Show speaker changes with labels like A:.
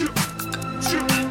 A: shoot, shoot.